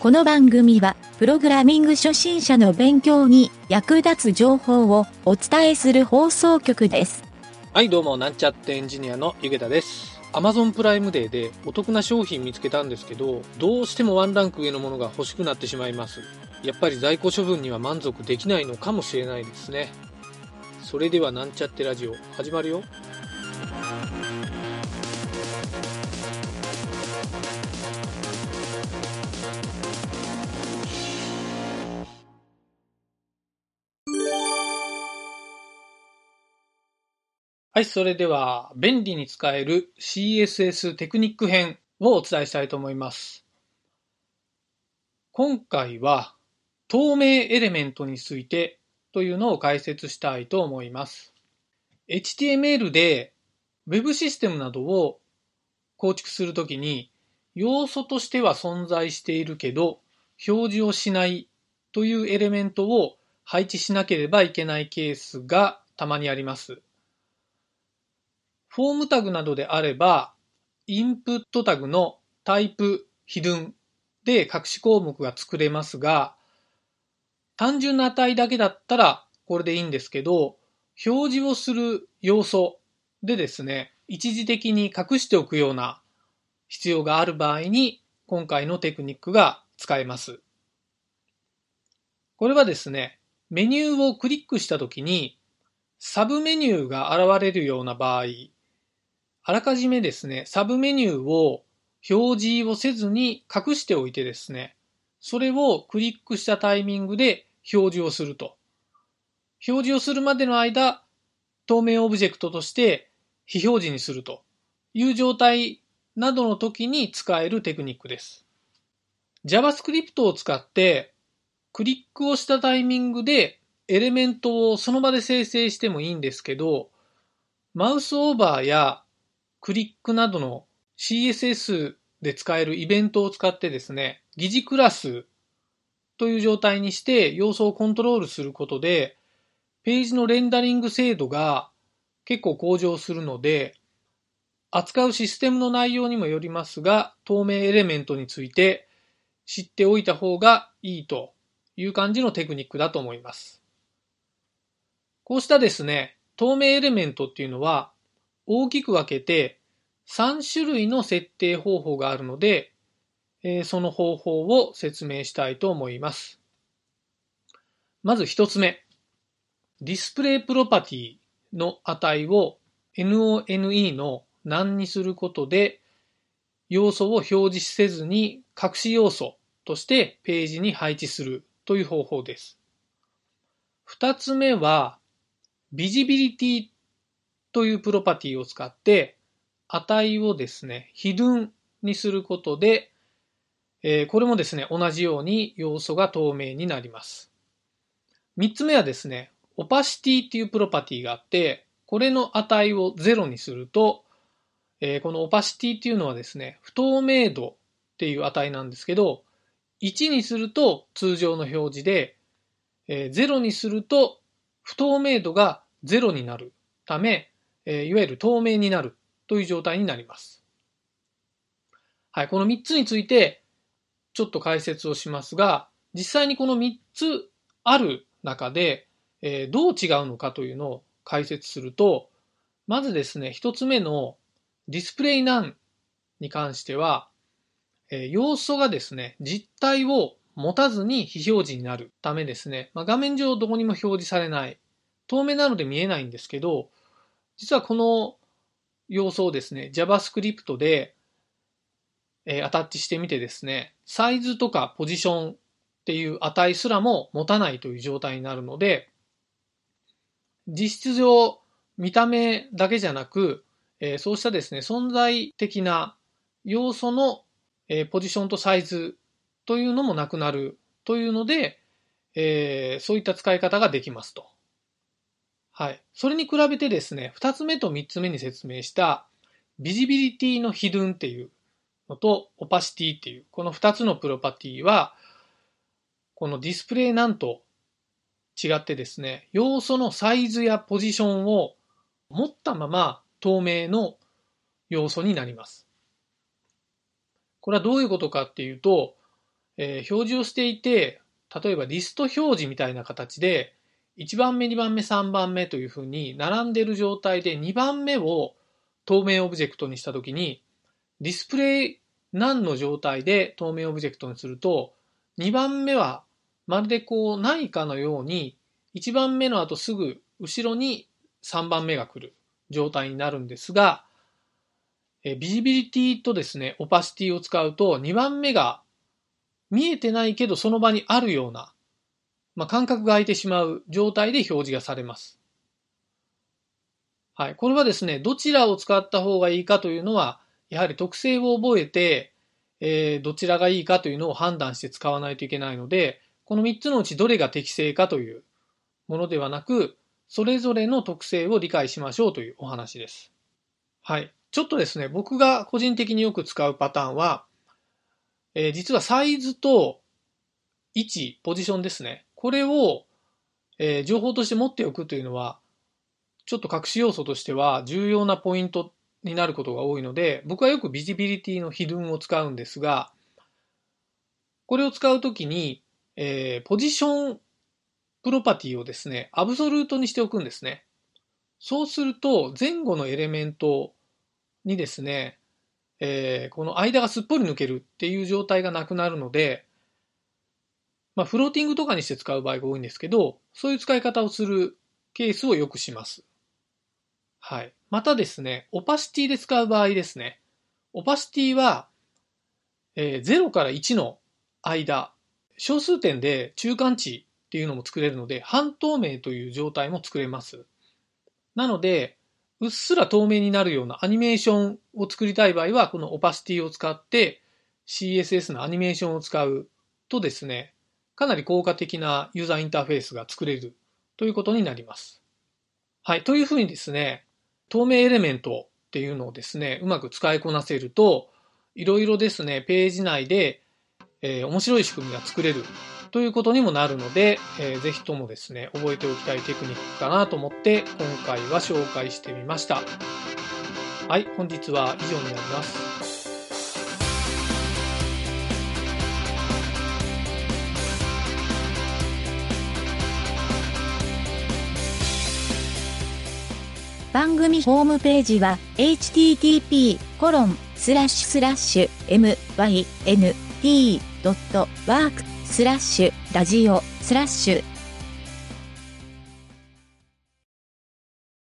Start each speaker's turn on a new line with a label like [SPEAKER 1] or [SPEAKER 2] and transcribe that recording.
[SPEAKER 1] この番組は、プログラミング初心者の勉強に役立つ情報をお伝えする放送局です。
[SPEAKER 2] はい、どうも、なんちゃってエンジニアのゆげたです。Amazon プライムデーでお得な商品見つけたんですけど、どうしてもワンランク上のものが欲しくなってしまいます。やっぱり在庫処分には満足できないのかもしれないですね。それではなんちゃってラジオ始まるよ。はい、それでは便利に使える CSS テクニック編をお伝えしたいと思います。今回は透明エレメントについてというのを解説したいと思います。HTML で Web システムなどを構築するときに要素としては存在しているけど表示をしないというエレメントを配置しなければいけないケースがたまにあります。フォームタグなどであれば、インプットタグのタイプ、ヒドゥンで隠し項目が作れますが、単純な値だけだったらこれでいいんですけど、表示をする要素でですね、一時的に隠しておくような必要がある場合に、今回のテクニックが使えます。これはですね、メニューをクリックしたときに、サブメニューが現れるような場合、あらかじめですね、サブメニューを表示をせずに隠しておいてですね、それをクリックしたタイミングで表示をすると。表示をするまでの間、透明オブジェクトとして非表示にするという状態などの時に使えるテクニックです。JavaScript を使ってクリックをしたタイミングでエレメントをその場で生成してもいいんですけど、マウスオーバーやクリックなどの CSS で使えるイベントを使ってですね、疑似クラスという状態にして要素をコントロールすることで、ページのレンダリング精度が結構向上するので、扱うシステムの内容にもよりますが、透明エレメントについて知っておいた方がいいという感じのテクニックだと思います。こうしたですね、透明エレメントっていうのは大きく分けて3種類の設定方法があるので、えーその方法を説明したいと思います。まず一つ目。ディスプレイプロパティの値を none の何にすることで要素を表示せずに隠し要素としてページに配置するという方法です。二つ目は、ビジビリティというプロパティを使って、値をですね、ヒドゥンにすることで、えーこれもですね、同じように要素が透明になります。三つ目はですね、オパシティっていうプロパティがあって、これの値を0にすると、えーこのオパシティっていうのはですね、不透明度っていう値なんですけど、1にすると通常の表示で、えー0にすると不透明度が0になるため、えいわゆる透明になるという状態になります。はい、この3つについてちょっと解説をしますが、実際にこの3つある中で、えどう違うのかというのを解説すると、まずですね、1つ目のディスプレイナンに関しては、え要素がですね、実体を持たずに非表示になるためですね、ま、画面上どこにも表示されない。透明なので見えないんですけど、実はこの要素をですね、JavaScript で、えーアタッチしてみてですね、サイズとかポジションっていう値すらも持たないという状態になるので、実質上見た目だけじゃなく、えーそうしたですね、存在的な要素の、えーポジションとサイズというのもなくなるというので、えーそういった使い方ができますと。はい。それに比べてですね、二つ目と三つ目に説明した、ビジビリティのヒドゥンっていうのと、オパシティっていう、この二つのプロパティは、このディスプレイなんと違ってですね、要素のサイズやポジションを持ったまま透明の要素になります。これはどういうことかっていうと、えー表示をしていて、例えばリスト表示みたいな形で、1番目、2番目、3番目というふうに並んでる状態で2番目を透明オブジェクトにしたときに、 display none の状態で透明オブジェクトにすると、2番目はまるでこうないかのように、1番目の後すぐ後ろに3番目が来る状態になるんですが、え visibility とですね、 opacity を使うと2番目が見えてないけどその場にあるような、まあ、間隔が空いてしまう状態で表示がされます。はい。これはですね、どちらを使った方がいいかというのは、やはり特性を覚えて、えーどちらがいいかというのを判断して使わないといけないので、この3つのうちどれが適正かというものではなく、それぞれの特性を理解しましょうというお話です。はい。ちょっとですね、僕が個人的によく使うパターンは、えー実はサイズと位置、ポジションですね。これを、えー情報として持っておくというのは、ちょっと隠し要素としては重要なポイントになることが多いので、僕はよくビジビリティのヒドゥンを使うんですが、これを使うときに、えーポジションプロパティをですね、アブソルートにしておくんですね。そうすると、前後のエレメントにですね、えーこの間がすっぽり抜けるっていう状態がなくなるので、まあ、フローティングとかにして使う場合が多いんですけど、そういう使い方をするケースをよくします。はい。またですね、オパシティで使う場合ですね。オパシティは、えー0から1の間、小数点で中間値っていうのも作れるので、半透明という状態も作れます。なので、うっすら透明になるようなアニメーションを作りたい場合は、このオパシティを使って CSS のアニメーションを使うとですね、かなり効果的なユーザーインターフェースが作れるということになります。はい。というふうにですね、透明エレメントっていうのをですね、うまく使いこなせると、いろいろですね、ページ内で、えー面白い仕組みが作れるということにもなるので、えーぜひともですね、覚えておきたいテクニックかなと思って、今回は紹介してみました。はい、本日は以上になります。
[SPEAKER 1] 番組ホームページは http:// mynt.work スラッシュラジオスラッシュ